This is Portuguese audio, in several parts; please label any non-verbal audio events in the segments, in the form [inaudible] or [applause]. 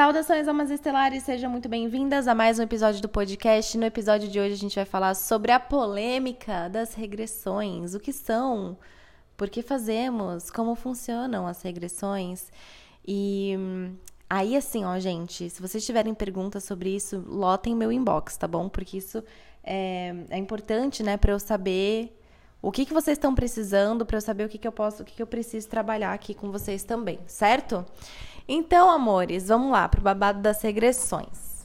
Saudações, almas estelares, sejam muito bem-vindas a mais um episódio do podcast. No episódio de hoje a gente vai falar sobre a polêmica das regressões, o que são, por que fazemos, como funcionam as regressões. E aí, assim, ó, gente, se vocês tiverem perguntas sobre isso, lotem meu inbox, tá bom? Porque isso é, é importante, né, para eu saber o que, que vocês estão precisando, para eu saber o que, que eu posso, o que, que eu preciso trabalhar aqui com vocês também, certo? Então, amores, vamos lá para o babado das regressões.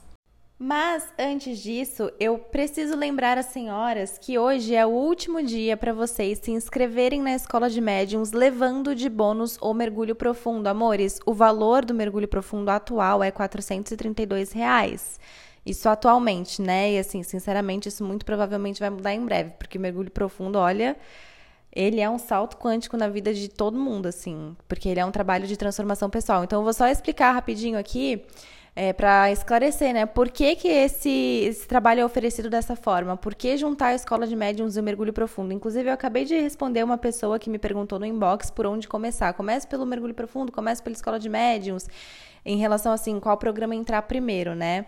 Mas antes disso, eu preciso lembrar as senhoras que hoje é o último dia para vocês se inscreverem na escola de médiums, levando de bônus o mergulho profundo. Amores, o valor do mergulho profundo atual é 432 reais. Isso atualmente, né? E assim, sinceramente, isso muito provavelmente vai mudar em breve, porque mergulho profundo, olha, ele é um salto quântico na vida de todo mundo, assim, porque ele é um trabalho de transformação pessoal. Então, eu vou só explicar rapidinho aqui. É, para esclarecer, né? Por que, que esse, esse trabalho é oferecido dessa forma? Por que juntar a escola de médiums e o mergulho profundo? Inclusive, eu acabei de responder uma pessoa que me perguntou no inbox por onde começar. Comece pelo mergulho profundo, comece pela escola de médiums, em relação assim, qual programa entrar primeiro, né?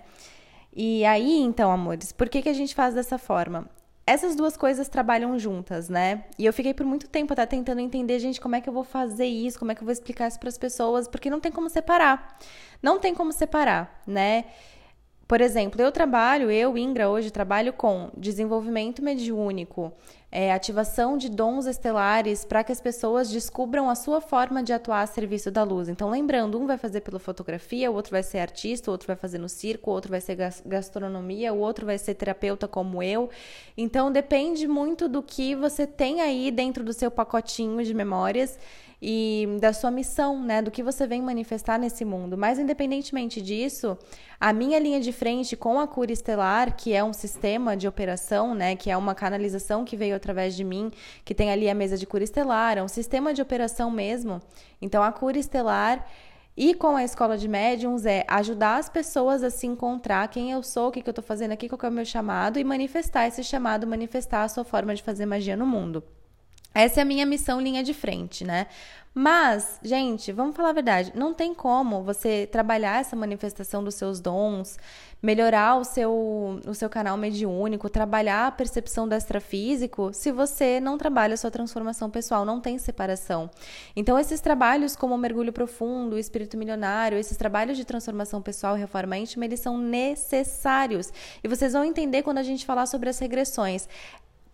E aí, então, amores, por que, que a gente faz dessa forma? Essas duas coisas trabalham juntas, né? E eu fiquei por muito tempo até tentando entender, gente, como é que eu vou fazer isso, como é que eu vou explicar isso para as pessoas, porque não tem como separar. Não tem como separar, né? Por exemplo, eu trabalho, eu, Ingra, hoje trabalho com desenvolvimento mediúnico, é, ativação de dons estelares para que as pessoas descubram a sua forma de atuar a serviço da luz. Então, lembrando, um vai fazer pela fotografia, o outro vai ser artista, o outro vai fazer no circo, o outro vai ser gastronomia, o outro vai ser terapeuta como eu. Então, depende muito do que você tem aí dentro do seu pacotinho de memórias e da sua missão, né, do que você vem manifestar nesse mundo. Mas independentemente disso, a minha linha de frente com a cura estelar, que é um sistema de operação, né, que é uma canalização que veio através de mim, que tem ali a mesa de cura estelar, é um sistema de operação mesmo. Então a cura estelar e com a escola de médiums é ajudar as pessoas a se encontrar quem eu sou, o que, que eu estou fazendo aqui, qual é o meu chamado e manifestar esse chamado, manifestar a sua forma de fazer magia no mundo. Essa é a minha missão linha de frente, né? Mas, gente, vamos falar a verdade, não tem como você trabalhar essa manifestação dos seus dons, melhorar o seu, o seu canal mediúnico, trabalhar a percepção do extrafísico, se você não trabalha a sua transformação pessoal, não tem separação. Então, esses trabalhos como o mergulho profundo, o espírito milionário, esses trabalhos de transformação pessoal e reforma íntima, eles são necessários. E vocês vão entender quando a gente falar sobre as regressões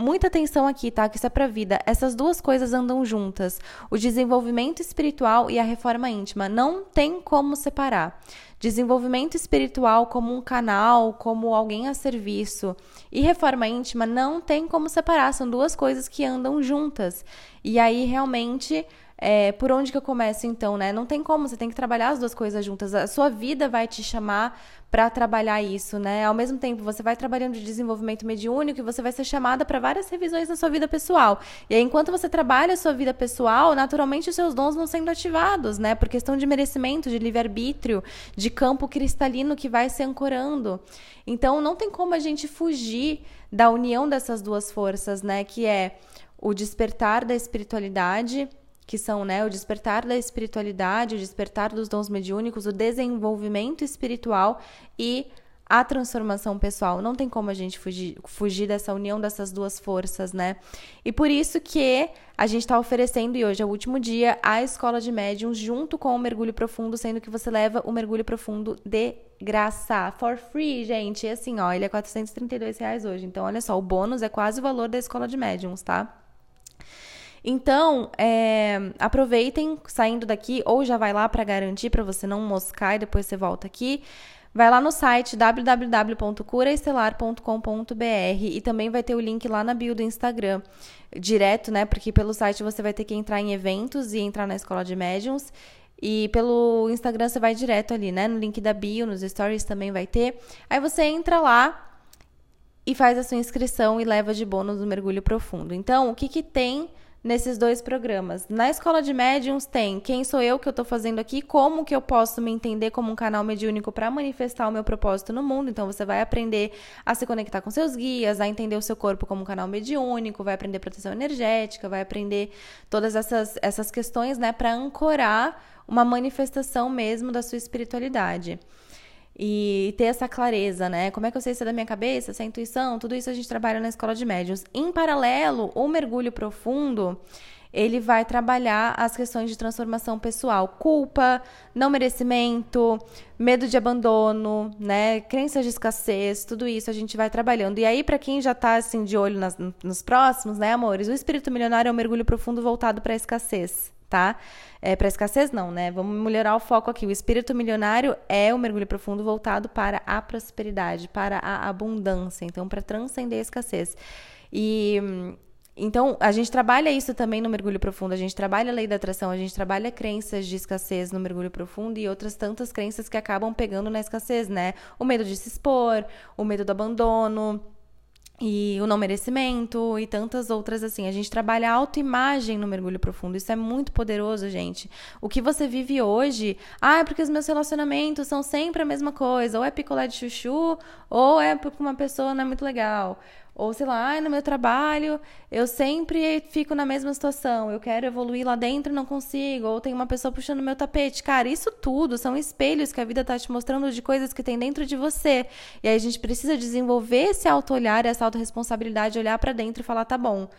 muita atenção aqui, tá? Que isso é pra vida. Essas duas coisas andam juntas. O desenvolvimento espiritual e a reforma íntima. Não tem como separar. Desenvolvimento espiritual como um canal, como alguém a serviço. E reforma íntima não tem como separar. São duas coisas que andam juntas. E aí, realmente. É, por onde que eu começo então, né? Não tem como, você tem que trabalhar as duas coisas juntas. A sua vida vai te chamar para trabalhar isso, né? Ao mesmo tempo, você vai trabalhando de desenvolvimento mediúnico e você vai ser chamada para várias revisões na sua vida pessoal. E aí, enquanto você trabalha a sua vida pessoal, naturalmente os seus dons vão sendo ativados, né? Por questão de merecimento, de livre-arbítrio, de campo cristalino que vai se ancorando. Então, não tem como a gente fugir da união dessas duas forças, né? Que é o despertar da espiritualidade que são né, o despertar da espiritualidade, o despertar dos dons mediúnicos, o desenvolvimento espiritual e a transformação pessoal. Não tem como a gente fugir, fugir dessa união dessas duas forças, né? E por isso que a gente está oferecendo, e hoje é o último dia, a escola de médiums junto com o mergulho profundo, sendo que você leva o mergulho profundo de graça, for free, gente. E assim, ó, ele é 432 reais hoje. Então, olha só, o bônus é quase o valor da escola de médiums, tá? Então, é, aproveitem saindo daqui, ou já vai lá para garantir, para você não moscar e depois você volta aqui. Vai lá no site www.curaestelar.com.br e também vai ter o link lá na bio do Instagram, direto, né? Porque pelo site você vai ter que entrar em eventos e entrar na escola de médiums. E pelo Instagram você vai direto ali, né? No link da bio, nos stories também vai ter. Aí você entra lá e faz a sua inscrição e leva de bônus o mergulho profundo. Então, o que, que tem nesses dois programas. Na escola de médiums tem quem sou eu que eu estou fazendo aqui, como que eu posso me entender como um canal mediúnico para manifestar o meu propósito no mundo. Então você vai aprender a se conectar com seus guias, a entender o seu corpo como um canal mediúnico, vai aprender proteção energética, vai aprender todas essas, essas questões, né, para ancorar uma manifestação mesmo da sua espiritualidade e ter essa clareza, né? Como é que eu sei se é da minha cabeça, se é intuição? Tudo isso a gente trabalha na escola de médiuns. Em paralelo, o mergulho profundo, ele vai trabalhar as questões de transformação pessoal, culpa, não merecimento, medo de abandono, né, crenças de escassez, tudo isso a gente vai trabalhando. E aí para quem já está assim de olho nas, nos próximos, né, amores, o espírito milionário é um mergulho profundo voltado para a escassez tá? É, para escassez não, né? Vamos melhorar o foco aqui. O espírito milionário é o mergulho profundo voltado para a prosperidade, para a abundância, então para transcender a escassez. E então, a gente trabalha isso também no mergulho profundo. A gente trabalha a lei da atração, a gente trabalha crenças de escassez no mergulho profundo e outras tantas crenças que acabam pegando na escassez, né? O medo de se expor, o medo do abandono, e o não merecimento e tantas outras assim. A gente trabalha a autoimagem no mergulho profundo. Isso é muito poderoso, gente. O que você vive hoje, ah, é porque os meus relacionamentos são sempre a mesma coisa, ou é picolé de chuchu, ou é porque uma pessoa não é muito legal. Ou sei lá, no meu trabalho eu sempre fico na mesma situação, eu quero evoluir lá dentro e não consigo, ou tem uma pessoa puxando meu tapete. Cara, isso tudo são espelhos que a vida está te mostrando de coisas que tem dentro de você. E aí a gente precisa desenvolver esse auto-olhar, essa autorresponsabilidade, olhar para dentro e falar: tá bom,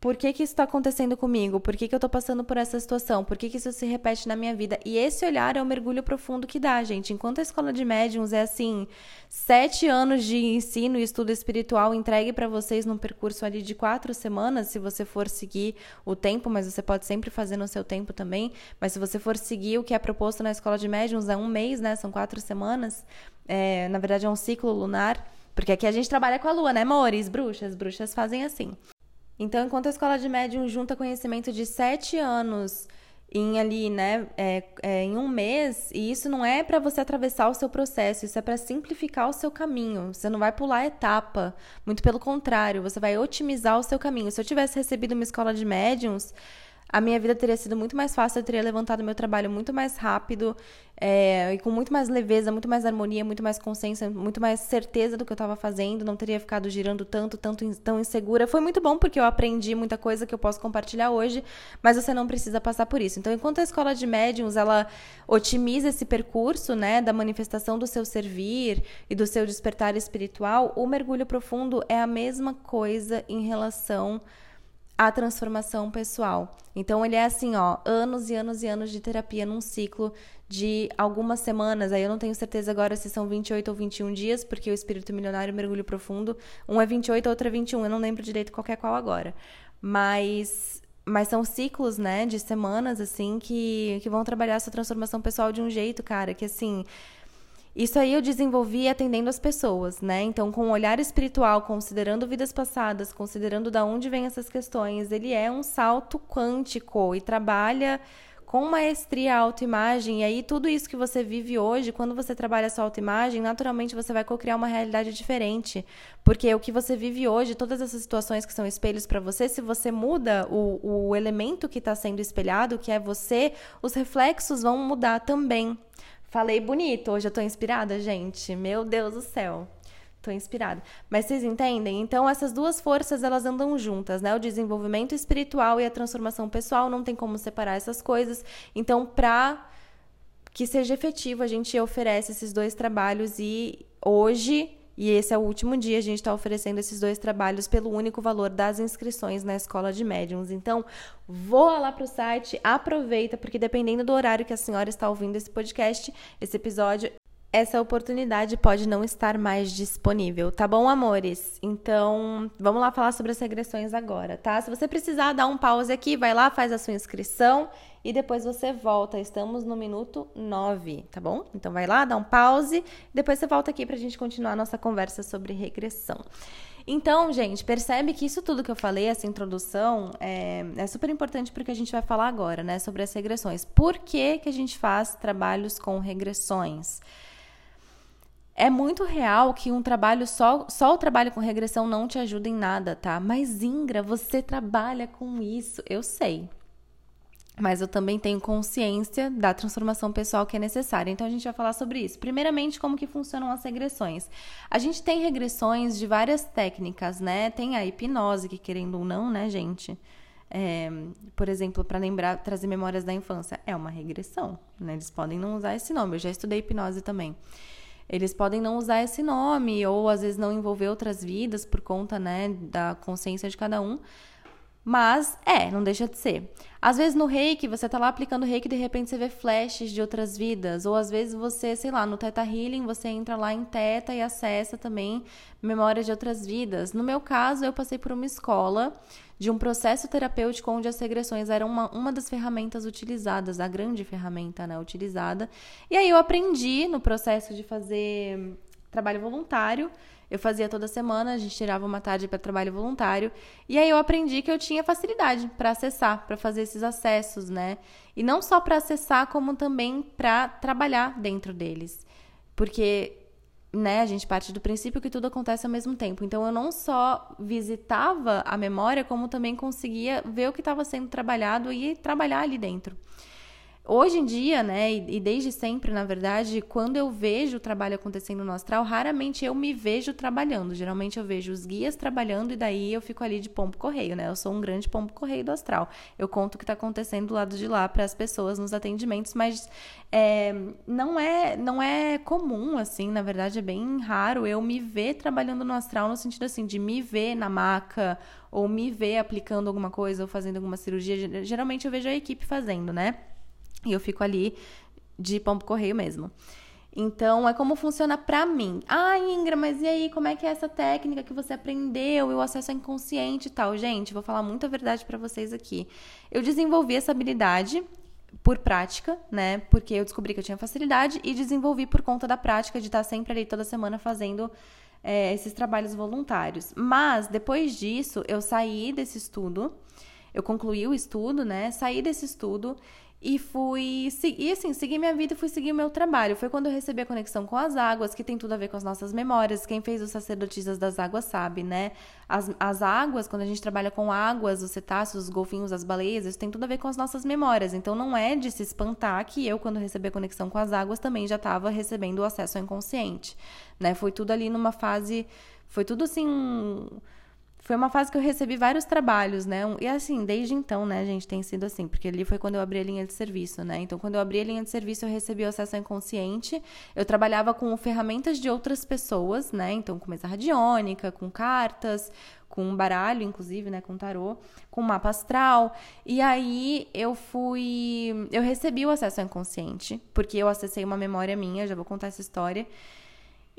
por que, que isso está acontecendo comigo? Por que, que eu estou passando por essa situação? Por que, que isso se repete na minha vida? E esse olhar é o mergulho profundo que dá, gente. Enquanto a escola de médiums é assim, sete anos de ensino e estudo espiritual entregue para vocês num percurso ali de quatro semanas, se você for seguir o tempo, mas você pode sempre fazer no seu tempo também. Mas se você for seguir o que é proposto na escola de médiums, é um mês, né? São quatro semanas. É, na verdade, é um ciclo lunar. Porque aqui a gente trabalha com a lua, né, amores? Bruxas. Bruxas fazem assim. Então, enquanto a escola de médium junta conhecimento de sete anos em ali, né, é, é, em um mês, e isso não é para você atravessar o seu processo, isso é para simplificar o seu caminho. Você não vai pular etapa, muito pelo contrário, você vai otimizar o seu caminho. Se eu tivesse recebido uma escola de médiums, a minha vida teria sido muito mais fácil, eu teria levantado meu trabalho muito mais rápido é, e com muito mais leveza, muito mais harmonia, muito mais consciência, muito mais certeza do que eu estava fazendo, não teria ficado girando tanto, tanto tão insegura. Foi muito bom porque eu aprendi muita coisa que eu posso compartilhar hoje, mas você não precisa passar por isso. Então, enquanto a escola de médiums ela otimiza esse percurso, né, da manifestação do seu servir e do seu despertar espiritual, o mergulho profundo é a mesma coisa em relação a transformação pessoal. Então ele é assim, ó, anos e anos e anos de terapia num ciclo de algumas semanas. Aí eu não tenho certeza agora se são 28 ou 21 dias, porque o espírito milionário mergulho profundo, um é 28, outro é 21, eu não lembro direito qual é qual agora. Mas mas são ciclos, né, de semanas assim que que vão trabalhar essa transformação pessoal de um jeito, cara, que assim, isso aí eu desenvolvi atendendo as pessoas, né? Então, com um olhar espiritual, considerando vidas passadas, considerando da onde vêm essas questões, ele é um salto quântico e trabalha com maestria a autoimagem. E aí, tudo isso que você vive hoje, quando você trabalha a sua autoimagem, naturalmente você vai co-criar uma realidade diferente. Porque o que você vive hoje, todas essas situações que são espelhos para você, se você muda o, o elemento que está sendo espelhado, que é você, os reflexos vão mudar também. Falei bonito, hoje eu tô inspirada, gente. Meu Deus do céu. Tô inspirada. Mas vocês entendem? Então, essas duas forças, elas andam juntas, né? O desenvolvimento espiritual e a transformação pessoal, não tem como separar essas coisas. Então, pra que seja efetivo, a gente oferece esses dois trabalhos e hoje e esse é o último dia, a gente está oferecendo esses dois trabalhos pelo único valor das inscrições na escola de médiums. Então, voa lá para o site, aproveita, porque dependendo do horário que a senhora está ouvindo esse podcast, esse episódio, essa oportunidade pode não estar mais disponível, tá bom, amores? Então, vamos lá falar sobre as regressões agora, tá? Se você precisar dar um pause aqui, vai lá, faz a sua inscrição e depois você volta. Estamos no minuto 9, tá bom? Então vai lá, dá um pause, depois você volta aqui pra gente continuar a nossa conversa sobre regressão. Então, gente, percebe que isso tudo que eu falei, essa introdução, é, é super importante porque a gente vai falar agora, né, sobre as regressões. Por que, que a gente faz trabalhos com regressões? é muito real que um trabalho só, só o trabalho com regressão não te ajuda em nada, tá? Mas Ingra, você trabalha com isso, eu sei. Mas eu também tenho consciência da transformação pessoal que é necessária. Então a gente vai falar sobre isso. Primeiramente, como que funcionam as regressões. A gente tem regressões de várias técnicas, né? Tem a hipnose, que querendo ou não, né, gente? É, por exemplo, para lembrar, trazer memórias da infância, é uma regressão, né? Eles podem não usar esse nome. Eu já estudei hipnose também. Eles podem não usar esse nome ou às vezes não envolver outras vidas por conta, né, da consciência de cada um. Mas é, não deixa de ser. Às vezes no reiki, você tá lá aplicando reiki e de repente você vê flashes de outras vidas. Ou às vezes você, sei lá, no Teta Healing, você entra lá em Teta e acessa também memórias de outras vidas. No meu caso, eu passei por uma escola de um processo terapêutico onde as regressões eram uma, uma das ferramentas utilizadas, a grande ferramenta né, utilizada. E aí eu aprendi no processo de fazer trabalho voluntário eu fazia toda semana, a gente tirava uma tarde para trabalho voluntário. E aí eu aprendi que eu tinha facilidade para acessar, para fazer esses acessos, né? E não só para acessar, como também para trabalhar dentro deles. Porque né, a gente parte do princípio que tudo acontece ao mesmo tempo. Então eu não só visitava a memória, como também conseguia ver o que estava sendo trabalhado e trabalhar ali dentro. Hoje em dia, né, e, desde sempre, na verdade, quando eu vejo o trabalho acontecendo no astral, raramente eu me vejo trabalhando. Geralmente eu vejo os guias trabalhando e daí eu fico ali de pombo correio, né? Eu sou um grande pombo correio do astral. Eu conto o que está acontecendo do lado de lá para as pessoas nos atendimentos, mas é, não é não é comum, assim, na verdade é bem raro eu me ver trabalhando no astral no sentido assim de me ver na maca ou me ver aplicando alguma coisa ou fazendo alguma cirurgia. Geralmente eu vejo a equipe fazendo, né? E eu fico ali de pombo correio mesmo. Então, é como funciona para mim. Ah, Ingra, mas e aí, como é que é essa técnica que você aprendeu e o acesso é inconsciente e tal? Gente, vou falar muita verdade para vocês aqui. Eu desenvolvi essa habilidade por prática, né? Porque eu descobri que eu tinha facilidade e desenvolvi por conta da prática de estar sempre ali toda semana fazendo é, esses trabalhos voluntários. Mas, depois disso, eu saí desse estudo, eu concluí o estudo, né? Saí desse estudo e fui e assim, segui minha vida e fui seguir o meu trabalho. Foi quando eu recebi a conexão com as águas, que tem tudo a ver com as nossas memórias. Quem fez os sacerdotisas das águas sabe, né? As, as águas, quando a gente trabalha com águas, os cetáceos, os golfinhos, as baleias, isso tem tudo a ver com as nossas memórias. Então não é de se espantar que eu, quando recebi a conexão com as águas, também já estava recebendo o acesso ao inconsciente, né? Foi tudo ali numa fase, foi tudo assim foi uma fase que eu recebi vários trabalhos, né? E assim, desde então, né, gente, tem sido assim, porque ali foi quando eu abri a linha de serviço, né? Então, quando eu abri a linha de serviço, eu recebi o acesso ao inconsciente. Eu trabalhava com ferramentas de outras pessoas, né? Então, com mesa radiônica, com cartas, com um baralho, inclusive, né, com tarô, com mapa astral. E aí eu fui, eu recebi o acesso ao inconsciente, porque eu acessei uma memória minha, já vou contar essa história.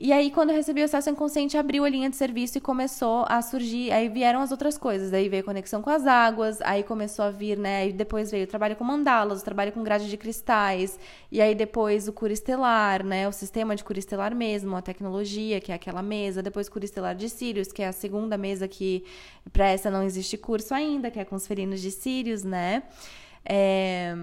E aí, quando eu recebi o acesso inconsciente, abriu a linha de serviço e começou a surgir. Aí vieram as outras coisas. Aí veio a conexão com as águas, aí começou a vir, né? Aí depois veio o trabalho com mandalas, o trabalho com grade de cristais. E aí depois o cura estelar, né? O sistema de cura estelar mesmo, a tecnologia, que é aquela mesa. Depois cura estelar de Sirius, que é a segunda mesa que para essa não existe curso ainda, que é com os ferinos de Sirius, né? É.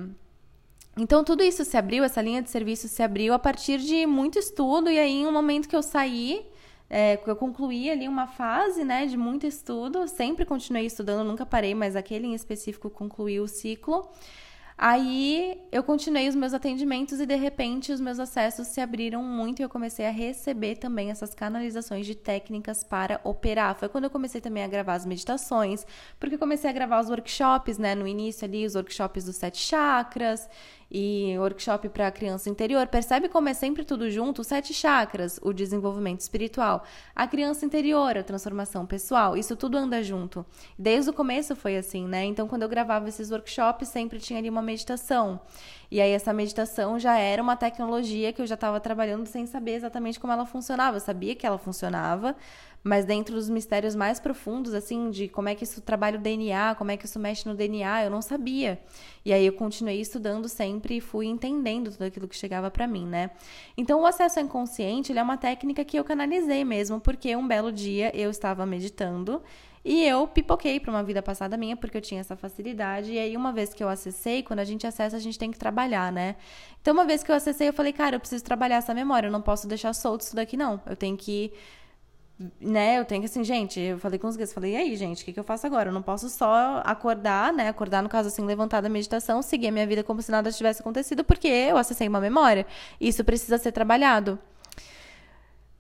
Então, tudo isso se abriu, essa linha de serviço se abriu a partir de muito estudo, e aí, em um momento que eu saí, é, eu concluí ali uma fase né, de muito estudo, sempre continuei estudando, nunca parei, mas aquele em específico concluiu o ciclo. Aí eu continuei os meus atendimentos e de repente os meus acessos se abriram muito e eu comecei a receber também essas canalizações de técnicas para operar. Foi quando eu comecei também a gravar as meditações, porque comecei a gravar os workshops, né? No início ali, os workshops dos sete chakras e workshop para criança interior. Percebe como é sempre tudo junto? Sete chakras, o desenvolvimento espiritual, a criança interior, a transformação pessoal, isso tudo anda junto. Desde o começo foi assim, né? Então, quando eu gravava esses workshops, sempre tinha ali uma meditação. E aí, essa meditação já era uma tecnologia que eu já estava trabalhando sem saber exatamente como ela funcionava. Eu sabia que ela funcionava, mas dentro dos mistérios mais profundos, assim, de como é que isso trabalha o DNA, como é que isso mexe no DNA, eu não sabia. E aí eu continuei estudando sempre e fui entendendo tudo aquilo que chegava para mim, né? Então o acesso ao inconsciente, é uma técnica que eu canalizei mesmo, porque um belo dia eu estava meditando E eu pipoquei para uma vida passada minha, porque eu tinha essa facilidade. E aí, uma vez que eu acessei, quando a gente acessa, a gente tem que trabalhar, né? Então, uma vez que eu acessei, eu falei, cara, eu preciso trabalhar essa memória, eu não posso deixar solto isso daqui, não. Eu tenho que né, eu tenho que assim, gente, eu falei com os guias, falei, e aí, gente, o que, que eu faço agora? Eu não posso só acordar, né, acordar, no caso assim, levantar da meditação, seguir a minha vida como se nada tivesse acontecido, porque eu acessei uma memória. Isso precisa ser trabalhado.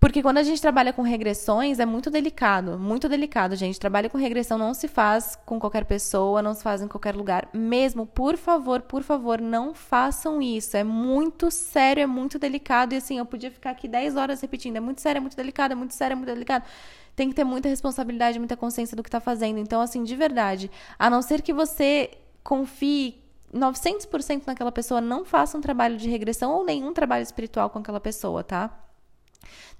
Porque quando a gente trabalha com regressões, é muito delicado, muito delicado, gente. Trabalho com regressão não se faz com qualquer pessoa, não se faz em qualquer lugar. Mesmo, por favor, por favor, não façam isso. É muito sério, é muito delicado. E assim, eu podia ficar aqui 10 horas repetindo. É muito sério, é muito delicado, é muito sério, é muito delicado. Tem que ter muita responsabilidade, muita consciência do que tá fazendo. Então, assim, de verdade, a não ser que você confie 900% naquela pessoa, não faça um trabalho de regressão ou nenhum trabalho espiritual com aquela pessoa, tá?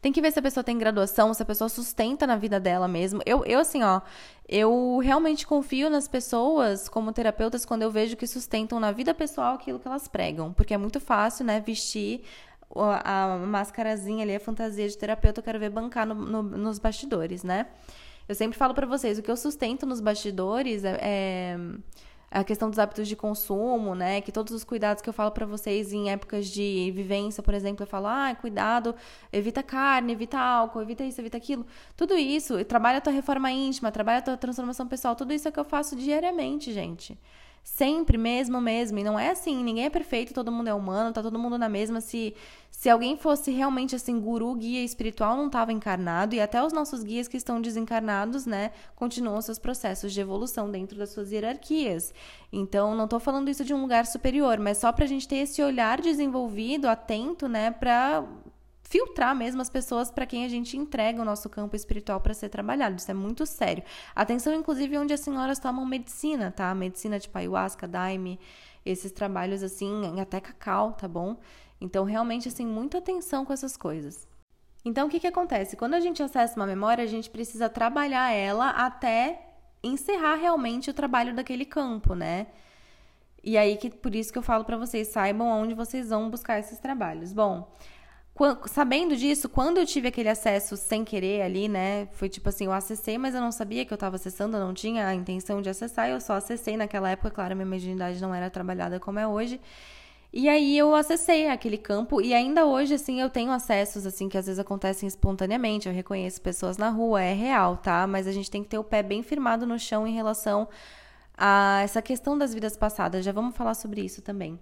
Tem que ver se a pessoa tem graduação, se a pessoa sustenta na vida dela mesmo. Eu, eu assim, ó, eu realmente confio nas pessoas como terapeutas quando eu vejo que sustentam na vida pessoal aquilo que elas pregam. Porque é muito fácil, né, vestir a, máscarazinha ali, a fantasia de terapeuta, eu quero ver bancar no, no, nos bastidores, né? Eu sempre falo para vocês, o que eu sustento nos bastidores é, é a questão dos hábitos de consumo, né? Que todos os cuidados que eu falo para vocês em épocas de vivência, por exemplo, eu falo, ah, cuidado, evita carne, evita álcool, evita isso, evita aquilo. Tudo isso, trabalha a tua reforma íntima, trabalha a tua transformação pessoal, tudo isso é que eu faço diariamente, gente. Sempre, mesmo, mesmo. E não é assim, ninguém é perfeito, todo mundo é humano, tá todo mundo na mesma. Se, se alguém fosse realmente assim, guru, guia espiritual, não estava encarnado. E até os nossos guias que estão desencarnados, né, continuam seus processos de evolução dentro das suas hierarquias. Então, não estou falando isso de um lugar superior, mas só para a gente ter esse olhar desenvolvido, atento, né, para filtrar mesmo as pessoas para quem a gente entrega o nosso campo espiritual para ser trabalhado. Isso é muito sério. Atenção, inclusive, onde as senhoras tomam medicina, tá? Medicina tipo ayahuasca, daime, esses trabalhos assim, até cacau, tá bom? Então, realmente, assim, muita atenção com essas coisas. Então, o que, que acontece? Quando a gente acessa uma memória, a gente precisa trabalhar ela até encerrar realmente o trabalho daquele campo, né? E aí que por isso que eu falo para vocês, saibam onde vocês vão buscar esses trabalhos. Bom, sabendo disso, quando eu tive aquele acesso sem querer ali, né? Foi tipo assim, eu acessei, mas eu não sabia que eu estava acessando, eu não tinha a intenção de acessar, eu só acessei naquela época, claro, minha mediunidade não era trabalhada como é hoje. E aí eu acessei aquele campo e ainda hoje assim eu tenho acessos assim que às vezes acontecem espontaneamente, eu reconheço pessoas na rua, é real, tá? Mas a gente tem que ter o pé bem firmado no chão em relação a essa questão das vidas passadas. Já vamos falar sobre isso também.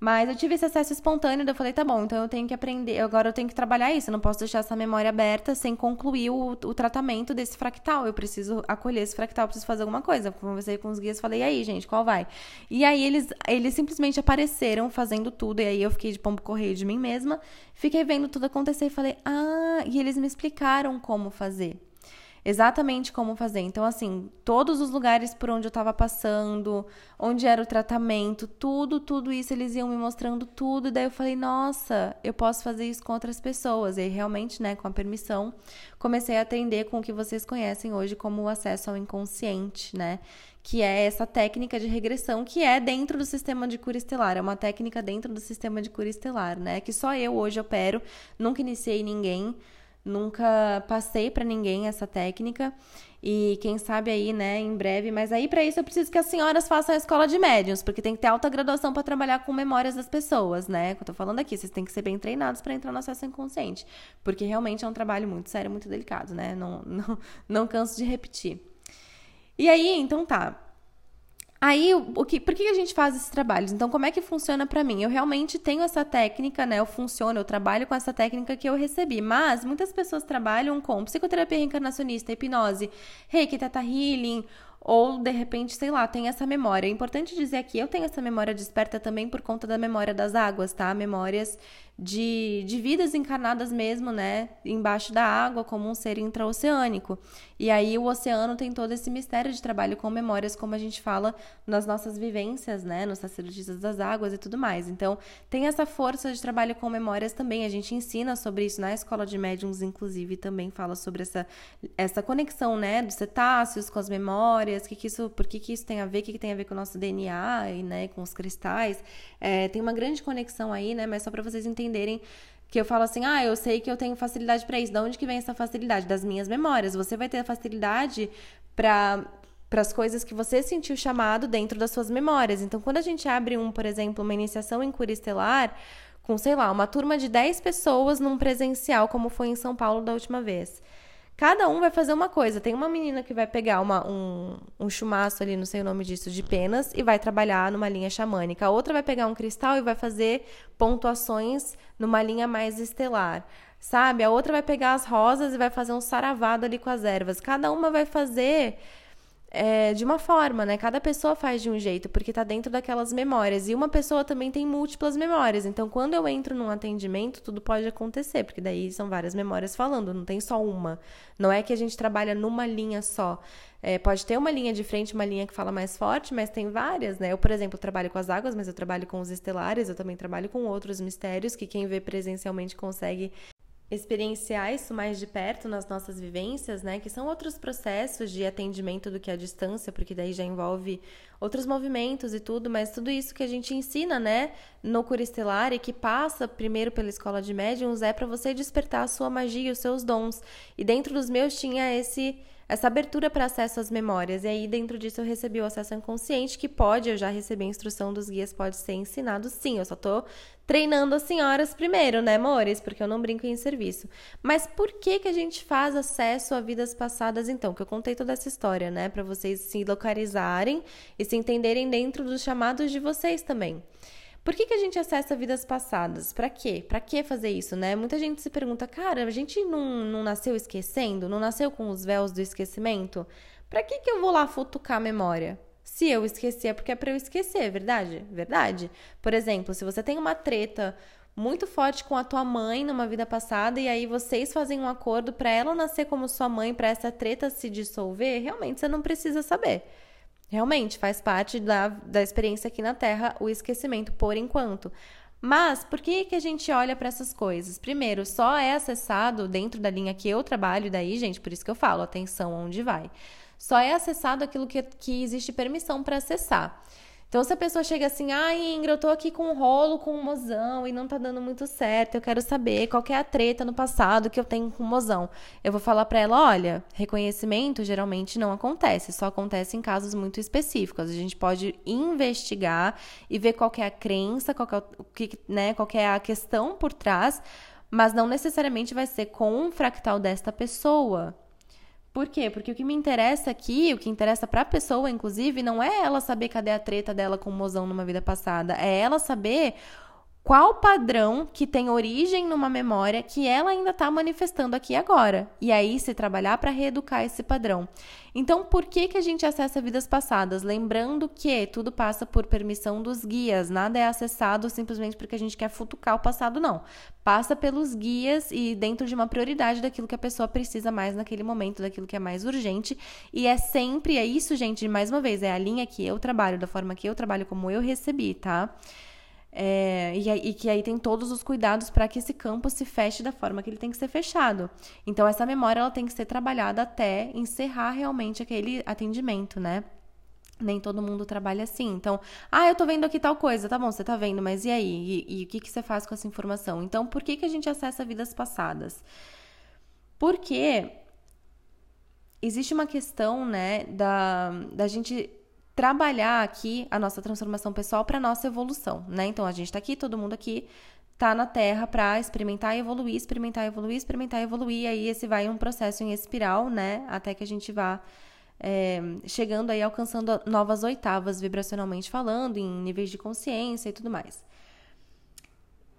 Mas eu tive esse acesso espontâneo, daí eu falei, tá bom, então eu tenho que aprender, agora eu tenho que trabalhar isso, eu não posso deixar essa memória aberta sem concluir o, o tratamento desse fractal. Eu preciso acolher esse fractal, eu preciso fazer alguma coisa. Conversei com os guias, falei, e aí, gente, qual vai? E aí eles, eles simplesmente apareceram fazendo tudo, e aí eu fiquei de pombo correio de mim mesma, fiquei vendo tudo acontecer e falei, ah, e eles me explicaram como fazer exatamente como fazer. Então, assim, todos os lugares por onde eu estava passando, onde era o tratamento, tudo, tudo isso, eles iam me mostrando tudo. E daí eu falei, nossa, eu posso fazer isso com outras pessoas. E realmente, né, com a permissão, comecei a atender com o que vocês conhecem hoje como o acesso ao inconsciente, né? Que é essa técnica de regressão que é dentro do sistema de cura estelar. É uma técnica dentro do sistema de cura estelar, né? Que só eu hoje opero, nunca iniciei ninguém. Nunca passei para ninguém essa técnica. E quem sabe aí, né, em breve. Mas aí, para isso, eu preciso que as senhoras façam a escola de médiums, porque tem que ter alta graduação para trabalhar com memórias das pessoas, né? Que eu tô falando aqui, vocês têm que ser bem treinados para entrar no acesso inconsciente. Porque realmente é um trabalho muito sério, muito delicado, né? Não, [laughs] não, não canso de repetir. E aí, então tá. Aí, o que, por que a gente faz esses trabalhos? Então, como é que funciona para mim? Eu realmente tenho essa técnica, né? Eu funciono, eu trabalho com essa técnica que eu recebi. Mas muitas pessoas trabalham com psicoterapia reencarnacionista, hipnose, reiki, teta healing, ou de repente, sei lá, tem essa memória. É importante dizer aqui, eu tenho essa memória desperta também por conta da memória das águas, tá? Memórias de, de vidas encarnadas mesmo, né? Embaixo da água, como um ser intraoceânico. E aí o oceano tem todo esse mistério de trabalho com memórias, como a gente fala nas nossas vivências, né? Nos sacerdotisas das águas e tudo mais. Então, tem essa força de trabalho com memórias também. A gente ensina sobre isso na escola de médiums, inclusive, também fala sobre essa, essa conexão, né? Dos cetáceos com as memórias, que que isso, por que, que isso tem a ver, o que, que tem a ver com o nosso DNA e, né, com os cristais. É, tem uma grande conexão aí, né? Mas só para vocês entenderem que eu falo assim: "Ah, eu sei que eu tenho facilidade para isso". De onde que vem essa facilidade? Das minhas memórias. Você vai ter facilidade para para as coisas que você sentiu chamado dentro das suas memórias. Então, quando a gente abre um, por exemplo, uma iniciação em cura estelar, com, sei lá, uma turma de 10 pessoas num presencial, como foi em São Paulo da última vez. Cada um vai fazer uma coisa. Tem uma menina que vai pegar uma, um, um chumaço ali, não sei o nome disso, de penas, e vai trabalhar numa linha xamânica. A outra vai pegar um cristal e vai fazer pontuações numa linha mais estelar. Sabe? A outra vai pegar as rosas e vai fazer um saravado ali com as ervas. Cada uma vai fazer é, de uma forma, né? Cada pessoa faz de um jeito, porque está dentro daquelas memórias. E uma pessoa também tem múltiplas memórias. Então, quando eu entro num atendimento, tudo pode acontecer, porque daí são várias memórias falando, não tem só uma. Não é que a gente trabalha numa linha só. É, pode ter uma linha de frente, uma linha que fala mais forte, mas tem várias, né? Eu, por exemplo, trabalho com as águas, mas eu trabalho com os estelares, eu também trabalho com outros mistérios que quem vê presencialmente consegue experienciar isso mais de perto nas nossas vivências, né? Que são outros processos de atendimento do que a distância, porque daí já envolve outros movimentos e tudo, mas tudo isso que a gente ensina, né, no Cura Estelar e que passa primeiro pela escola de médiums é para você despertar a sua magia os seus dons. E dentro dos meus tinha esse essa abertura para acesso às memórias. E aí, dentro disso, eu recebi o acesso inconsciente, que pode, eu já recebi a instrução dos guias, pode ser ensinado sim. Eu só tô treinando as senhoras primeiro, né, amores? Porque eu não brinco em serviço. Mas por que que a gente faz acesso a vidas passadas, então? Que eu contei toda essa história, né? Para vocês se localizarem e se entenderem dentro dos chamados de vocês também. Por que, que a gente acessa vidas passadas? Para quê? Para que fazer isso, né? Muita gente se pergunta, cara, a gente não, não nasceu esquecendo? Não nasceu com os véus do esquecimento? Para que, que eu vou lá futucar a memória? Se eu esquecer, é porque é para eu esquecer, verdade? Verdade. Por exemplo, se você tem uma treta muito forte com a tua mãe numa vida passada e aí vocês fazem um acordo para ela nascer como sua mãe, para essa treta se dissolver, realmente você não precisa saber. Realmente faz parte da, da experiência aqui na Terra o esquecimento por enquanto. Mas por que, que a gente olha para essas coisas? Primeiro, só é acessado dentro da linha que eu trabalho, daí, gente, por isso que eu falo, atenção onde vai. Só é acessado aquilo que, que existe permissão para acessar. Então, se a pessoa chega assim, ai, Ingra, eu tô aqui com um rolo com um mozão e não tá dando muito certo, eu quero saber qual é a treta no passado que eu tenho com o mozão. Eu vou falar para ela, olha, reconhecimento geralmente não acontece, só acontece em casos muito específicos. A gente pode investigar e ver qual é a crença, qual é, o que, né, qual é a questão por trás, mas não necessariamente vai ser com um fractal desta pessoa. Por quê? Porque o que me interessa aqui, o que interessa para a pessoa, inclusive, não é ela saber cadê a treta dela com o mozão numa vida passada, é ela saber qual padrão que tem origem numa memória que ela ainda está manifestando aqui agora. E aí se trabalhar para reeducar esse padrão. Então, por que, que a gente acessa vidas passadas? Lembrando que tudo passa por permissão dos guias, nada é acessado simplesmente porque a gente quer futucar o passado, não. Passa pelos guias e dentro de uma prioridade daquilo que a pessoa precisa mais naquele momento, daquilo que é mais urgente. E é sempre, é isso, gente, mais uma vez, é a linha que eu trabalho, da forma que eu trabalho, como eu recebi, tá? É, e, e, que aí tem todos os cuidados para que esse campo se feche da forma que ele tem que ser fechado. Então, essa memória ela tem que ser trabalhada até encerrar realmente aquele atendimento, né? Nem todo mundo trabalha assim. Então, ah, eu tô vendo aqui tal coisa. Tá bom, você tá vendo, mas e aí? E, e o que, que você faz com essa informação? Então, por que, que a gente acessa vidas passadas? Porque existe uma questão, né, da, da gente trabalhar aqui a nossa transformação pessoal para nossa evolução, né? Então a gente está aqui, todo mundo aqui tá na Terra para experimentar e evoluir, experimentar e evoluir, experimentar e evoluir. E aí esse vai um processo em espiral, né? Até que a gente vá é, chegando aí alcançando novas oitavas vibracionalmente falando, em níveis de consciência e tudo mais.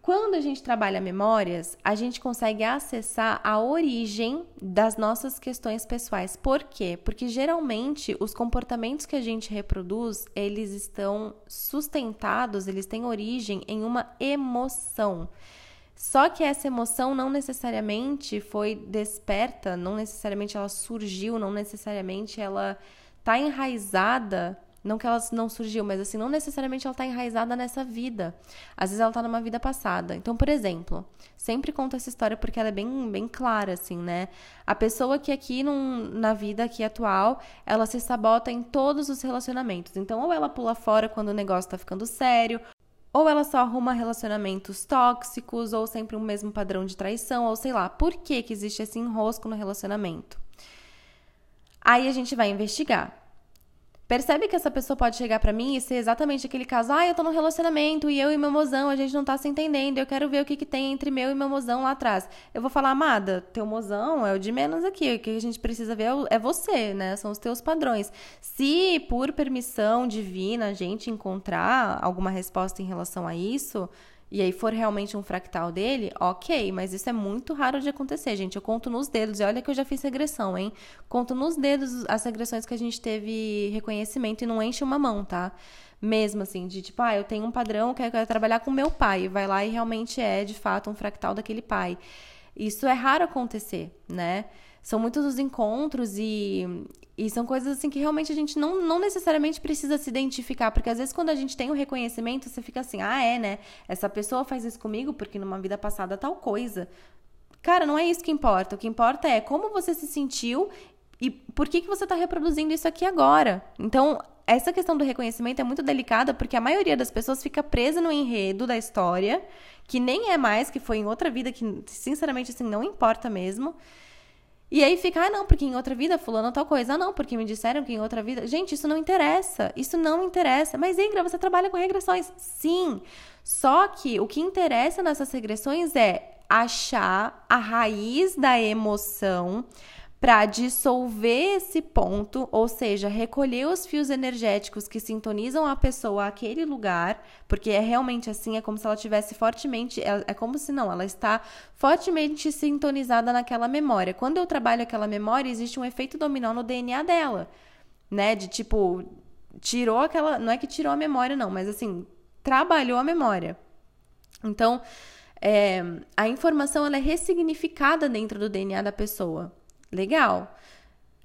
Quando a gente trabalha memórias, a gente consegue acessar a origem das nossas questões pessoais. Por quê? Porque geralmente os comportamentos que a gente reproduz, eles estão sustentados, eles têm origem em uma emoção. Só que essa emoção não necessariamente foi desperta, não necessariamente ela surgiu, não necessariamente ela está enraizada não que ela não surgiu, mas assim, não necessariamente ela está enraizada nessa vida. Às vezes ela está numa vida passada. Então, por exemplo, sempre conto essa história porque ela é bem, bem clara, assim, né? A pessoa que aqui num, na vida aqui atual, ela se sabota em todos os relacionamentos. Então, ou ela pula fora quando o negócio está ficando sério, Ou ela só arruma relacionamentos tóxicos, ou sempre o mesmo padrão de traição, ou sei lá, por que, que existe esse enrosco no relacionamento? Aí a gente vai investigar. Percebe que essa pessoa pode chegar para mim e ser exatamente aquele caso, ah, eu tô num relacionamento e eu e meu mozão, a gente não tá se entendendo, eu quero ver o que, que tem entre meu e meu mozão lá atrás. Eu vou falar, amada, teu mozão é o de menos aqui, o que a gente precisa ver é, é você, né? São os teus padrões. Se por permissão divina a gente encontrar alguma resposta em relação a isso, e aí for realmente um fractal dele, ok, mas isso é muito raro de acontecer, gente. Eu conto nos dedos, e olha que eu já fiz regressão, hein? Conto nos dedos as regressões que a gente teve reconhecimento e não enche uma mão, tá? Mesmo assim, de tipo, ah, eu tenho um padrão que eu quero trabalhar com meu pai, vai lá e realmente é de fato um fractal daquele pai. Isso é raro acontecer, né? São muitos os encontros e, e são coisas assim que realmente a gente não, não necessariamente precisa se identificar, porque às vezes quando a gente tem o um reconhecimento, você fica assim, ah, é, né? Essa pessoa faz isso comigo porque numa vida passada tal coisa. Cara, não é isso que importa. O que importa é como você se sentiu e por que, que você está reproduzindo isso aqui agora. Então, essa questão do reconhecimento é muito delicada porque a maioria das pessoas fica presa no enredo da história, que nem é mais, que foi em outra vida, que sinceramente assim não importa mesmo. E aí fica, ah, não, porque em outra vida fulano tal coisa. Ah, não, porque me disseram que em outra vida. Gente, isso não interessa. Isso não interessa. Mas, Ingra, você trabalha com regressões. Sim. Só que o que interessa nessas regressões é achar a raiz da emoção para dissolver esse ponto, ou seja, recolher os fios energéticos que sintonizam a pessoa àquele lugar, porque é realmente assim, é como se ela tivesse fortemente, é, é como se não, ela está fortemente sintonizada naquela memória. Quando eu trabalho aquela memória, existe um efeito dominó no DNA dela, né? De tipo, tirou aquela, não é que tirou a memória não, mas assim, trabalhou a memória. Então, é, a informação ela é ressignificada dentro do DNA da pessoa. Legal.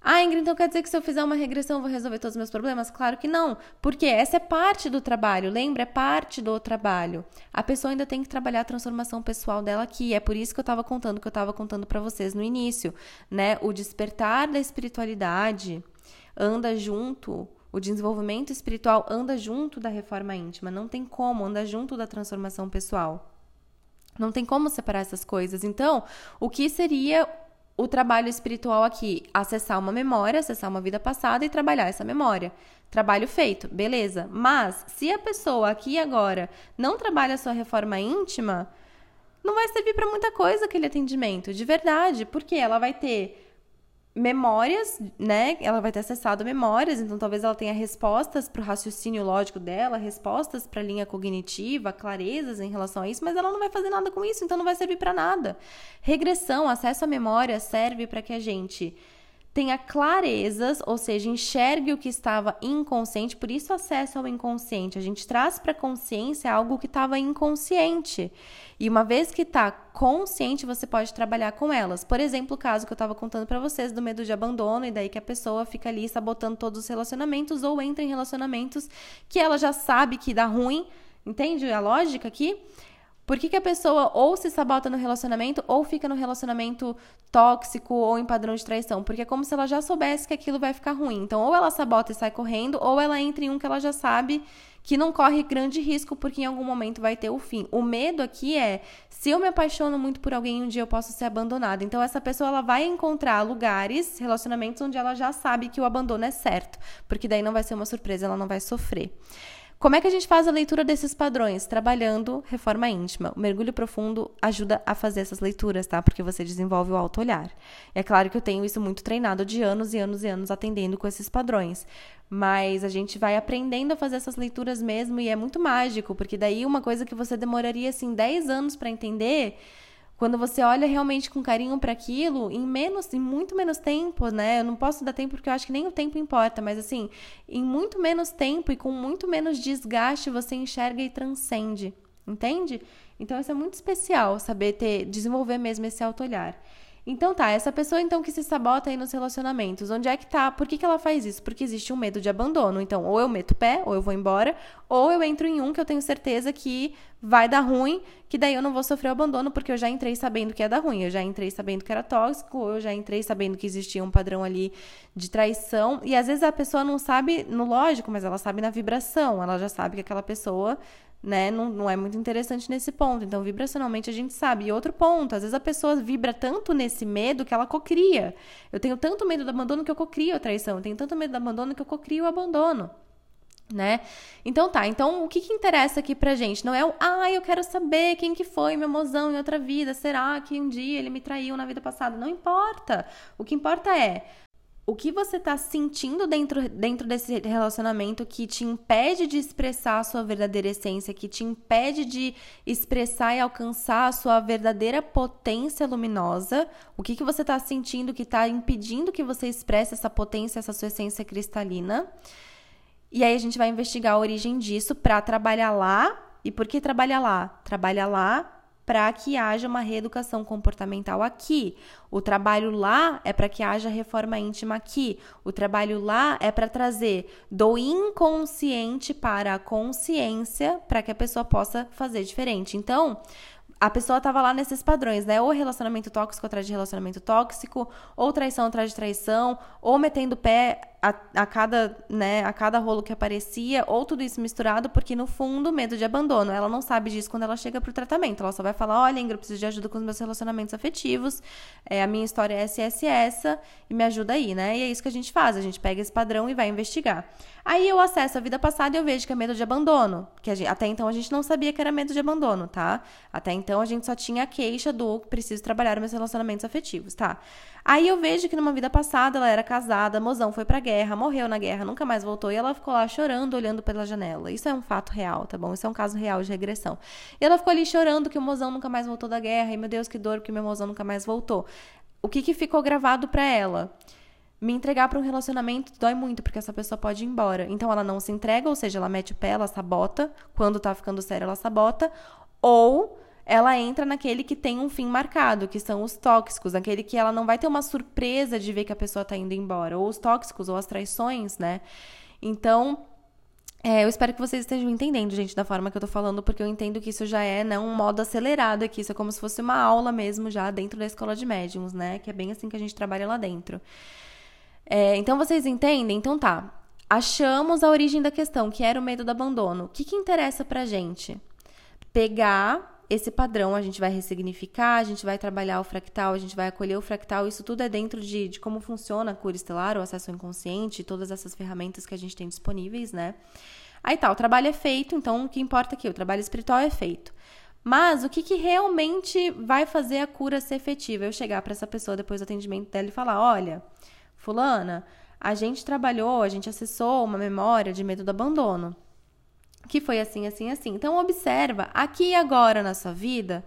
Ah, Ingrid, então quer dizer que se eu fizer uma regressão eu vou resolver todos os meus problemas? Claro que não, porque essa é parte do trabalho, lembra? É parte do trabalho. A pessoa ainda tem que trabalhar a transformação pessoal dela aqui. É por isso que eu estava contando, que eu estava contando para vocês no início, né? O despertar da espiritualidade anda junto, o desenvolvimento espiritual anda junto da reforma íntima. Não tem como, anda junto da transformação pessoal. Não tem como separar essas coisas. Então, o que seria o trabalho espiritual aqui, acessar uma memória, acessar uma vida passada e trabalhar essa memória. Trabalho feito, beleza. Mas se a pessoa aqui agora não trabalha a sua reforma íntima, não vai servir para muita coisa aquele atendimento, de verdade, porque ela vai ter memórias, né? Ela vai ter acessado memórias, então talvez ela tenha respostas para o raciocínio lógico dela, respostas para a linha cognitiva, clarezas em relação a isso, mas ela não vai fazer nada com isso, então não vai servir para nada. Regressão, acesso à memória serve para que a gente tenha clarezas, ou seja, enxergue o que estava inconsciente, por isso acesso ao inconsciente. A gente traz para a consciência algo que estava inconsciente. E uma vez que está consciente, você pode trabalhar com elas. Por exemplo, o caso que eu estava contando para vocês do medo de abandono, e daí que a pessoa fica ali sabotando todos os relacionamentos ou entra em relacionamentos que ela já sabe que dá ruim. Entende a lógica aqui? Por que, que, a pessoa ou se sabota no relacionamento ou fica no relacionamento tóxico ou em padrão de traição? Porque é como se ela já soubesse que aquilo vai ficar ruim. Então, ou ela sabota e sai correndo, ou ela entra em um que ela já sabe que não corre grande risco porque em algum momento vai ter o fim. O medo aqui é se eu me apaixono muito por alguém, um dia eu posso ser abandonada. Então essa pessoa ela vai encontrar lugares, relacionamentos onde ela já sabe que o abandono é certo, porque daí não vai ser uma surpresa, ela não vai sofrer. Como é que a gente faz a leitura desses padrões? Trabalhando reforma íntima. O mergulho profundo ajuda a fazer essas leituras, tá? Porque você desenvolve o auto-olhar. É claro que eu tenho isso muito treinado de anos e anos e anos atendendo com esses padrões. Mas a gente vai aprendendo a fazer essas leituras mesmo e é muito mágico, porque daí uma coisa que você demoraria assim 10 anos para entender, quando você olha realmente com carinho para aquilo, em menos, em muito menos tempo, né? Eu não posso dar tempo porque eu acho que nem o tempo importa, mas assim, em muito menos tempo e com muito menos desgaste, você enxerga e transcende, entende? Então isso é muito especial, saber ter, desenvolver mesmo esse auto-olhar. Então tá, essa pessoa então que se sabota aí nos relacionamentos, onde é que tá? Por que, que ela faz isso? Porque existe um medo de abandono. Então, ou eu meto pé, ou eu vou embora, ou eu entro em um que eu tenho certeza que vai dar ruim, que daí eu não vou sofrer o abandono, porque eu já entrei sabendo que ia dar ruim, eu já entrei sabendo que era tóxico, eu já entrei sabendo que existia um padrão ali de traição. E às vezes a pessoa não sabe no lógico, mas ela sabe na vibração, ela já sabe que aquela pessoa né? Não, não é muito interessante nesse ponto. Então, vibracionalmente a gente sabe. E outro ponto, às vezes a pessoa vibra tanto nesse medo que ela cocria. Eu tenho tanto medo do abandono que eu cocrio a traição. Eu tenho tanto medo do abandono que eu cocrio o abandono né? Então tá, então o que que interessa aqui pra gente? Não é o, ah, eu quero saber quem que foi meu mozão em outra vida, será que um dia ele me traiu na vida passada? Não importa. O que importa é o que você tá sentindo dentro, dentro desse relacionamento que te impede de expressar a sua verdadeira essência, que te impede de expressar e alcançar a sua verdadeira potência luminosa, o que, que você tá sentindo que tá impedindo que você expresse essa potência, essa sua essência cristalina. E aí a gente vai investigar a origem disso para trabalhar lá. E por que trabalhar lá? Trabalha lá para que haja uma reeducação comportamental aqui. O trabalho lá é para que haja reforma íntima aqui. O trabalho lá é para trazer do inconsciente para a consciência para que a pessoa possa fazer diferente. Então, a pessoa estava lá nesses padrões, né? Ou relacionamento tóxico atrás de relacionamento tóxico, ou traição atrás de traição, ou metendo pé a, a, cada, né, a cada rolo que aparecia, ou tudo isso misturado, porque no fundo, medo de abandono. Ela não sabe disso quando ela chega pro tratamento. Ela só vai falar: olha, Ingrid, eu preciso de ajuda com os meus relacionamentos afetivos, é, a minha história é essa, essa, essa, e me ajuda aí, né? E é isso que a gente faz, a gente pega esse padrão e vai investigar. Aí eu acesso a vida passada e eu vejo que é medo de abandono, que gente, até então a gente não sabia que era medo de abandono, tá? Até então a gente só tinha a queixa do preciso trabalhar meus relacionamentos afetivos, tá? Aí eu vejo que numa vida passada ela era casada, mozão foi pra guerra, morreu na guerra, nunca mais voltou e ela ficou lá chorando, olhando pela janela. Isso é um fato real, tá bom? Isso é um caso real de regressão. E ela ficou ali chorando que o mozão nunca mais voltou da guerra e meu Deus, que dor que meu mozão nunca mais voltou. O que que ficou gravado para ela? Me entregar para um relacionamento dói muito, porque essa pessoa pode ir embora. Então ela não se entrega, ou seja, ela mete o pé, ela sabota. Quando tá ficando sério, ela sabota. Ou ela entra naquele que tem um fim marcado, que são os tóxicos, naquele que ela não vai ter uma surpresa de ver que a pessoa está indo embora, ou os tóxicos, ou as traições, né? Então, é, eu espero que vocês estejam entendendo, gente, da forma que eu tô falando, porque eu entendo que isso já é né, um modo acelerado aqui, isso é como se fosse uma aula mesmo já dentro da escola de médiums, né? Que é bem assim que a gente trabalha lá dentro. É, então, vocês entendem? Então tá. Achamos a origem da questão, que era o medo do abandono. O que, que interessa pra gente? Pegar esse padrão a gente vai ressignificar, a gente vai trabalhar o fractal, a gente vai acolher o fractal. Isso tudo é dentro de, de como funciona a cura estelar, o acesso ao inconsciente, todas essas ferramentas que a gente tem disponíveis, né? Aí tá, o trabalho é feito, então o que importa aqui? O trabalho espiritual é feito. Mas o que, que realmente vai fazer a cura ser efetiva? Eu chegar para essa pessoa depois do atendimento dela e falar: olha, Fulana, a gente trabalhou, a gente acessou uma memória de medo do abandono que foi assim, assim, assim. Então observa aqui e agora na sua vida,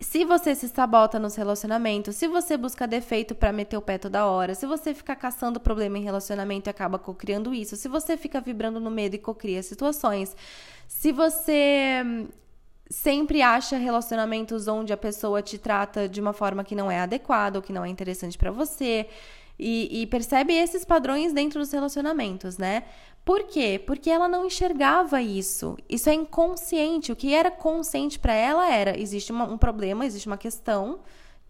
se você se sabota nos relacionamentos, se você busca defeito para meter o pé toda hora, se você fica caçando problema em relacionamento e acaba cocriando isso, se você fica vibrando no medo e cocria situações, se você hum, sempre acha relacionamentos onde a pessoa te trata de uma forma que não é adequada ou que não é interessante para você, e, e, percebe esses padrões dentro dos relacionamentos, né? Por quê? Porque ela não enxergava isso. Isso é inconsciente. O que era consciente para ela era: existe uma, um problema, existe uma questão.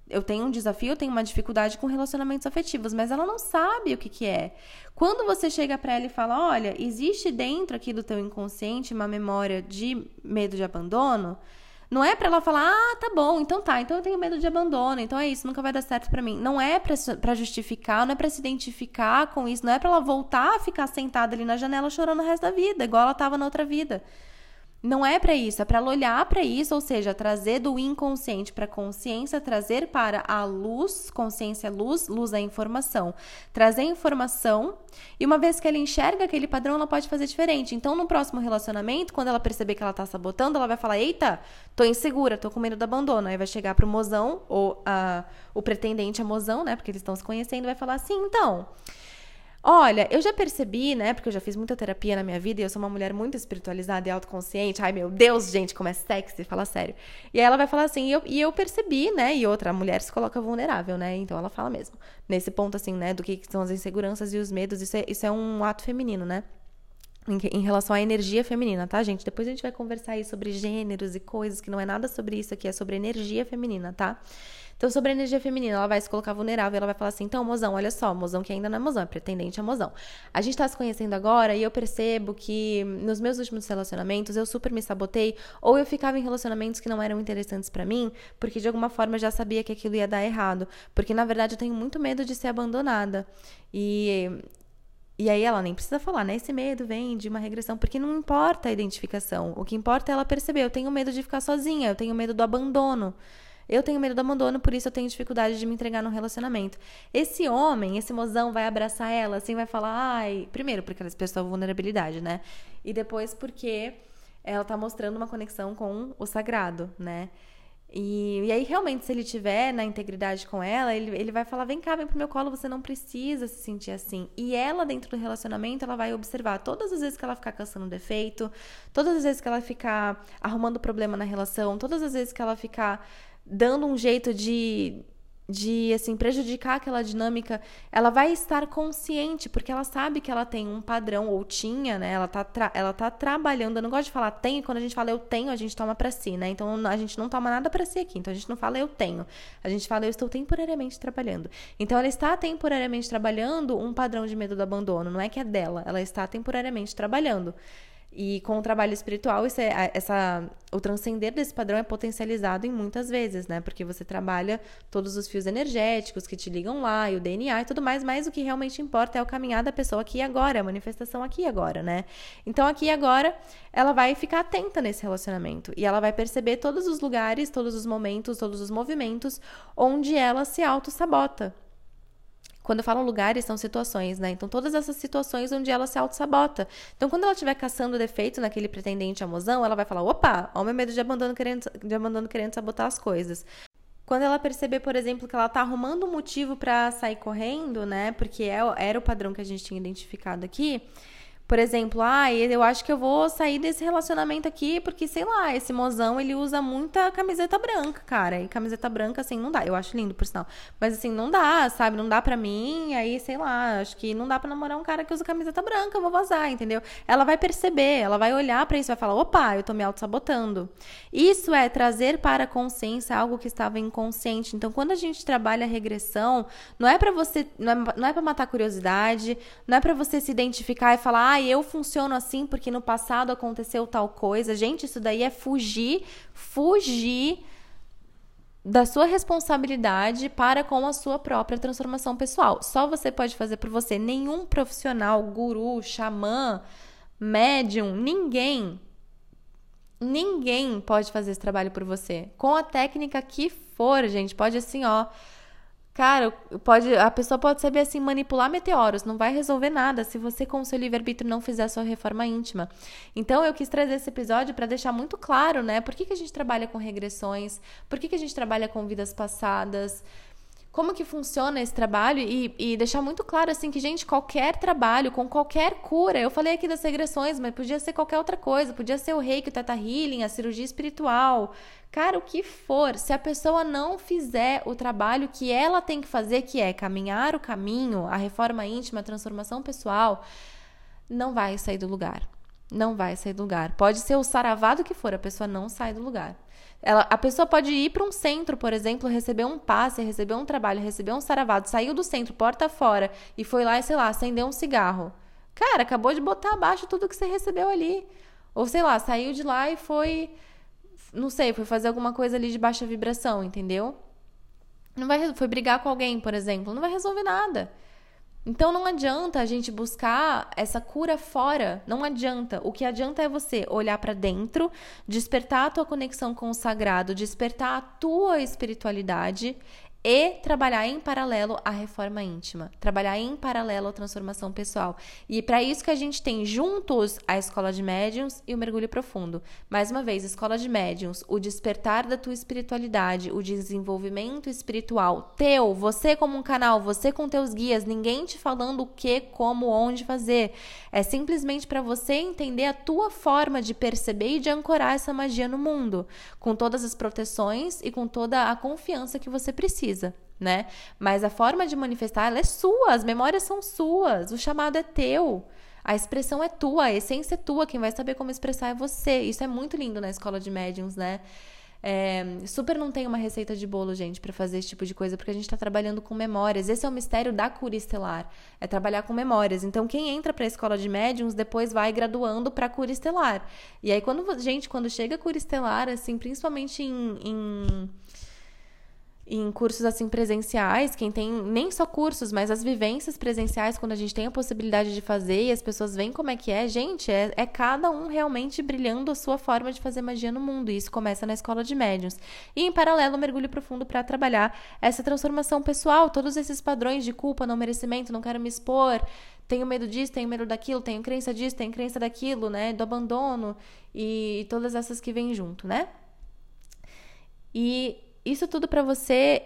Eu tenho um desafio, eu tenho uma dificuldade com relacionamentos afetivos, mas ela não sabe o que, que é. Quando você chega para ela e fala: olha, existe dentro aqui do teu inconsciente uma memória de medo de abandono, não é para ela falar, ah, tá bom, então tá, então eu tenho medo de abandono, então é isso, nunca vai dar certo para mim. Não é para justificar, não é para se identificar com isso, não é para ela voltar a ficar sentada ali na janela chorando o resto da vida, igual ela tava na outra vida. Não é para isso, é para olhar para isso, ou seja, trazer do inconsciente para consciência, trazer para a luz, consciência luz, luz é informação. Trazer informação e uma vez que ela enxerga aquele padrão, ela pode fazer diferente. Então, no próximo relacionamento, quando ela perceber que ela tá sabotando, ela vai falar: "Eita, tô insegura, tô com medo do abandono". Aí vai chegar pro mozão ou a, o pretendente a mozão, né, porque eles estão se conhecendo, vai falar assim: "Então, Olha, eu já percebi, né? Porque eu já fiz muita terapia na minha vida e eu sou uma mulher muito espiritualizada e autoconsciente. Ai, meu Deus, gente, como é sexy, fala sério. E aí ela vai falar assim, e eu, e eu percebi, né? E outra, a mulher se coloca vulnerável, né? Então ela fala mesmo. Nesse ponto, assim, né? Do que são as inseguranças e os medos, isso é, isso é um ato feminino, né? Em, em relação à energia feminina, tá, gente? Depois a gente vai conversar aí sobre gêneros e coisas, que não é nada sobre isso aqui, é sobre energia feminina, tá? Então, sobre a energia feminina, ela vai se colocar vulnerável, ela vai falar assim: então, mozão, olha só, mozão que ainda não é mozão, é pretendente a mozão. A gente tá se conhecendo agora e eu percebo que nos meus últimos relacionamentos eu super me sabotei, ou eu ficava em relacionamentos que não eram interessantes para mim, porque de alguma forma eu já sabia que aquilo ia dar errado. Porque na verdade eu tenho muito medo de ser abandonada. E e aí ela nem precisa falar, né? Esse medo vem de uma regressão, porque não importa a identificação. O que importa é ela perceber, eu tenho medo de ficar sozinha, eu tenho medo do abandono. Eu tenho medo do abandono, por isso eu tenho dificuldade de me entregar num relacionamento. Esse homem, esse mozão vai abraçar ela, assim, vai falar, ai, primeiro porque ela expressou vulnerabilidade, né? E depois porque ela tá mostrando uma conexão com o sagrado, né? E, e, aí, realmente, se ele tiver na integridade com ela, ele, ele vai falar: vem cá, vem pro meu colo, você não precisa se sentir assim. E ela, dentro do relacionamento, ela vai observar todas as vezes que ela ficar caçando defeito, todas as vezes que ela ficar arrumando problema na relação, todas as vezes que ela ficar dando um jeito de de assim prejudicar aquela dinâmica, ela vai estar consciente, porque ela sabe que ela tem um padrão ou tinha, né? Ela tá ela tá trabalhando. Eu não gosto de falar tem, quando a gente fala eu tenho, a gente toma para si, né? Então a gente não toma nada para si aqui. Então a gente não fala eu tenho. A gente fala eu estou temporariamente trabalhando. Então ela está temporariamente trabalhando um padrão de medo do abandono, não é que é dela, ela está temporariamente trabalhando. E com o trabalho espiritual, é, essa, o transcender desse padrão é potencializado em muitas vezes, né? Porque você trabalha todos os fios energéticos que te ligam lá, e o DNA e tudo mais, mas o que realmente importa é o caminhar da pessoa aqui e agora, a manifestação aqui e agora, né? Então, aqui e agora, ela vai ficar atenta nesse relacionamento e ela vai perceber todos os lugares, todos os momentos, todos os movimentos onde ela se auto-sabota. Quando eu falo lugares, são situações, né? Então, todas essas situações onde ela se auto-sabota. Então, quando ela estiver caçando defeito naquele pretendente amozão, ela vai falar: opa, olha o meu medo de abandono querendo, de abandono querendo sabotar as coisas. Quando ela perceber, por exemplo, que ela tá arrumando um motivo para sair correndo, né? Porque é, era o padrão que a gente tinha identificado aqui por exemplo, ah, eu acho que eu vou sair desse relacionamento aqui porque, sei lá, esse mozão ele usa muita camiseta branca, cara. E camiseta branca, assim, não dá. Eu acho lindo, por sinal. Mas, assim, não dá, sabe? Não dá pra mim. Aí, sei lá, acho que não dá pra namorar um cara que usa camiseta branca, eu vou vazar, entendeu? Ela vai perceber, ela vai olhar para isso e vai falar: opa, eu tô me auto-sabotando. Isso é trazer para a consciência algo que estava inconsciente. Então, quando a gente trabalha a regressão, não é para você, não é, não é pra matar curiosidade, não é para você se identificar e falar, ah, eu funciono assim porque no passado aconteceu tal coisa. Gente, isso daí é fugir, fugir da sua responsabilidade para com a sua própria transformação pessoal. Só você pode fazer por você. Nenhum profissional, guru, xamã, médium, ninguém ninguém pode fazer esse trabalho por você. Com a técnica que for, gente, pode assim, ó, Cara, pode, a pessoa pode saber assim manipular meteoros, não vai resolver nada se você com o seu livre-arbítrio não fizer a sua reforma íntima. Então eu quis trazer esse episódio para deixar muito claro, né? Por que, que a gente trabalha com regressões? Por que, que a gente trabalha com vidas passadas? Como que funciona esse trabalho e, e, deixar muito claro assim que gente qualquer trabalho com qualquer cura eu falei aqui das regressões mas podia ser qualquer outra coisa podia ser o reiki o teta healing a cirurgia espiritual. Cara o que for se a pessoa não fizer o trabalho que ela tem que fazer que é caminhar o caminho a reforma íntima a transformação pessoal não vai sair do lugar. Não vai sair do lugar. Pode ser o saravado que for a pessoa não sai do lugar ela, a pessoa pode ir para um centro, por exemplo, receber um passe, receber um trabalho, receber um saravado, saiu do centro, porta fora, e foi lá, sei lá, acendeu um cigarro. Cara, acabou de botar abaixo tudo que você recebeu ali. Ou sei lá, saiu de lá e foi. Não sei, foi fazer alguma coisa ali de baixa vibração, entendeu? Não vai, foi brigar com alguém, por exemplo, não vai resolver nada. Então não adianta a gente buscar essa cura fora, não adianta. O que adianta é você olhar para dentro, despertar a tua conexão com o sagrado, despertar a tua espiritualidade e trabalhar em paralelo a reforma íntima, trabalhar em paralelo a transformação pessoal. E para isso que a gente tem juntos a escola de médiums e o mergulho profundo. Mais uma vez, escola de médiums, o despertar da tua espiritualidade, o desenvolvimento espiritual teu, você como um canal, você com teus guias, ninguém te falando o que, como, onde fazer. É simplesmente para você entender a tua forma de perceber e de ancorar essa magia no mundo, com todas as proteções e com toda a confiança que você precisa precisa, né? Mas a forma de manifestar ela é sua, as memórias são suas, o chamado é teu. A expressão é tua, a essência é tua, quem vai saber como expressar é você. Isso é muito lindo na escola de médiums, né? É, super não tem uma receita de bolo, gente, para fazer esse tipo de coisa, porque a gente está trabalhando com memórias. Esse é o mistério da cura estelar, é trabalhar com memórias. Então, quem entra para a escola de médiums depois vai graduando para cura estelar. E aí, quando gente, quando chega a cura estelar, assim, principalmente em, em em cursos assim presenciais, quem tem nem só cursos, mas as vivências presenciais, quando a gente tem a possibilidade de fazer e as pessoas veem como é que é, gente, é, é cada um realmente brilhando a sua forma de fazer magia no mundo. E isso começa na escola de médiuns. E em paralelo, mergulho profundo para trabalhar essa transformação pessoal, todos esses padrões de culpa, não merecimento, não quero me expor, tenho medo disso, tenho medo daquilo, tenho crença disso, tenho crença daquilo, né? Do abandono e, e todas essas que vêm junto, né? E isso tudo para você,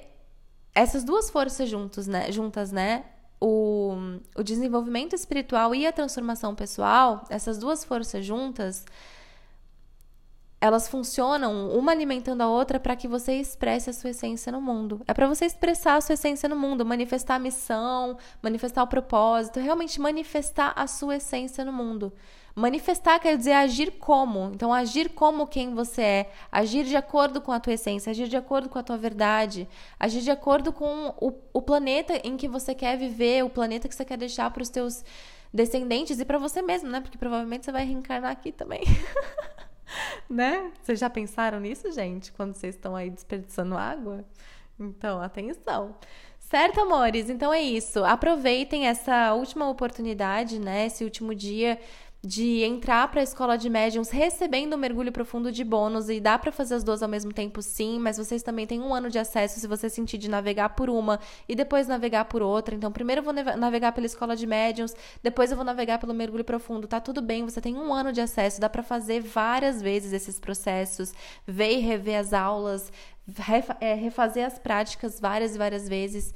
essas duas forças juntos, né, juntas, né? O, o desenvolvimento espiritual e a transformação pessoal, essas duas forças juntas, elas funcionam uma alimentando a outra para que você expresse a sua essência no mundo. É para você expressar a sua essência no mundo, manifestar a missão, manifestar o propósito, realmente manifestar a sua essência no mundo. Manifestar quer dizer agir como. Então, agir como quem você é, agir de acordo com a tua essência, agir de acordo com a tua verdade, agir de acordo com o, o planeta em que você quer viver, o planeta que você quer deixar para os teus descendentes e para você mesmo, né? Porque provavelmente você vai reencarnar aqui também. [laughs] né? Vocês já pensaram nisso, gente? Quando vocês estão aí desperdiçando água? Então, atenção. Certo, amores? Então é isso. Aproveitem essa última oportunidade, né? Esse último dia de entrar para a escola de médiums recebendo um mergulho profundo de bônus e dá para fazer as duas ao mesmo tempo, sim, mas vocês também têm um ano de acesso se você sentir de navegar por uma e depois navegar por outra. Então, primeiro eu vou navegar pela escola de médiums, depois eu vou navegar pelo mergulho profundo. Tá tudo bem, você tem um ano de acesso, dá para fazer várias vezes esses processos, ver e rever as aulas, é, refazer as práticas várias e várias vezes.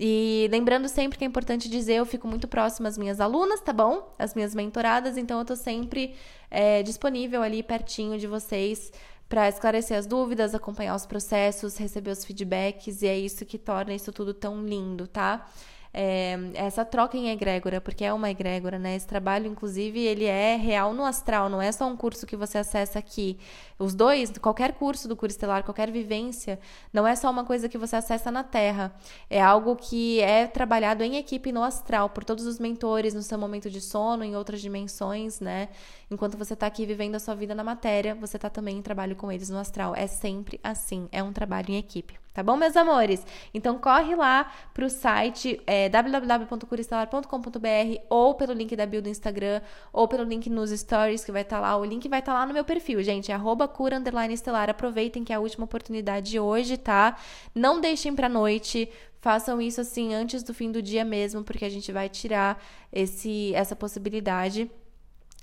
E lembrando sempre que é importante dizer, eu fico muito próxima às minhas alunas, tá bom? As minhas mentoradas, então eu tô sempre é, disponível ali pertinho de vocês para esclarecer as dúvidas, acompanhar os processos, receber os feedbacks, e é isso que torna isso tudo tão lindo, tá? É, essa troca em egrégora, porque é uma egrégora, né? Esse trabalho, inclusive, ele é real no astral, não é só um curso que você acessa aqui. Os dois, qualquer curso do curso estelar, qualquer vivência, não é só uma coisa que você acessa na Terra. É algo que é trabalhado em equipe no astral, por todos os mentores, no seu momento de sono, em outras dimensões, né? Enquanto você está aqui vivendo a sua vida na matéria, você está também em trabalho com eles no astral. É sempre assim, é um trabalho em equipe. Tá bom, meus amores? Então corre lá pro site é, www.curistelar.com.br ou pelo link da bio do Instagram ou pelo link nos stories que vai estar tá lá. O link vai estar tá lá no meu perfil, gente. Arroba cura estelar. Aproveitem que é a última oportunidade de hoje, tá? Não deixem pra noite. Façam isso assim antes do fim do dia mesmo, porque a gente vai tirar esse, essa possibilidade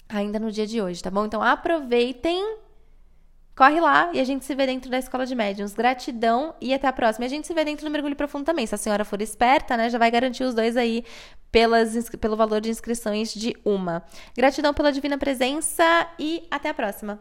ainda no dia de hoje, tá bom? Então aproveitem Corre lá e a gente se vê dentro da escola de médiums. Gratidão e até a próxima. E a gente se vê dentro do mergulho profundo também. Se a senhora for esperta, né, já vai garantir os dois aí pelas, pelo valor de inscrições de uma. Gratidão pela divina presença e até a próxima.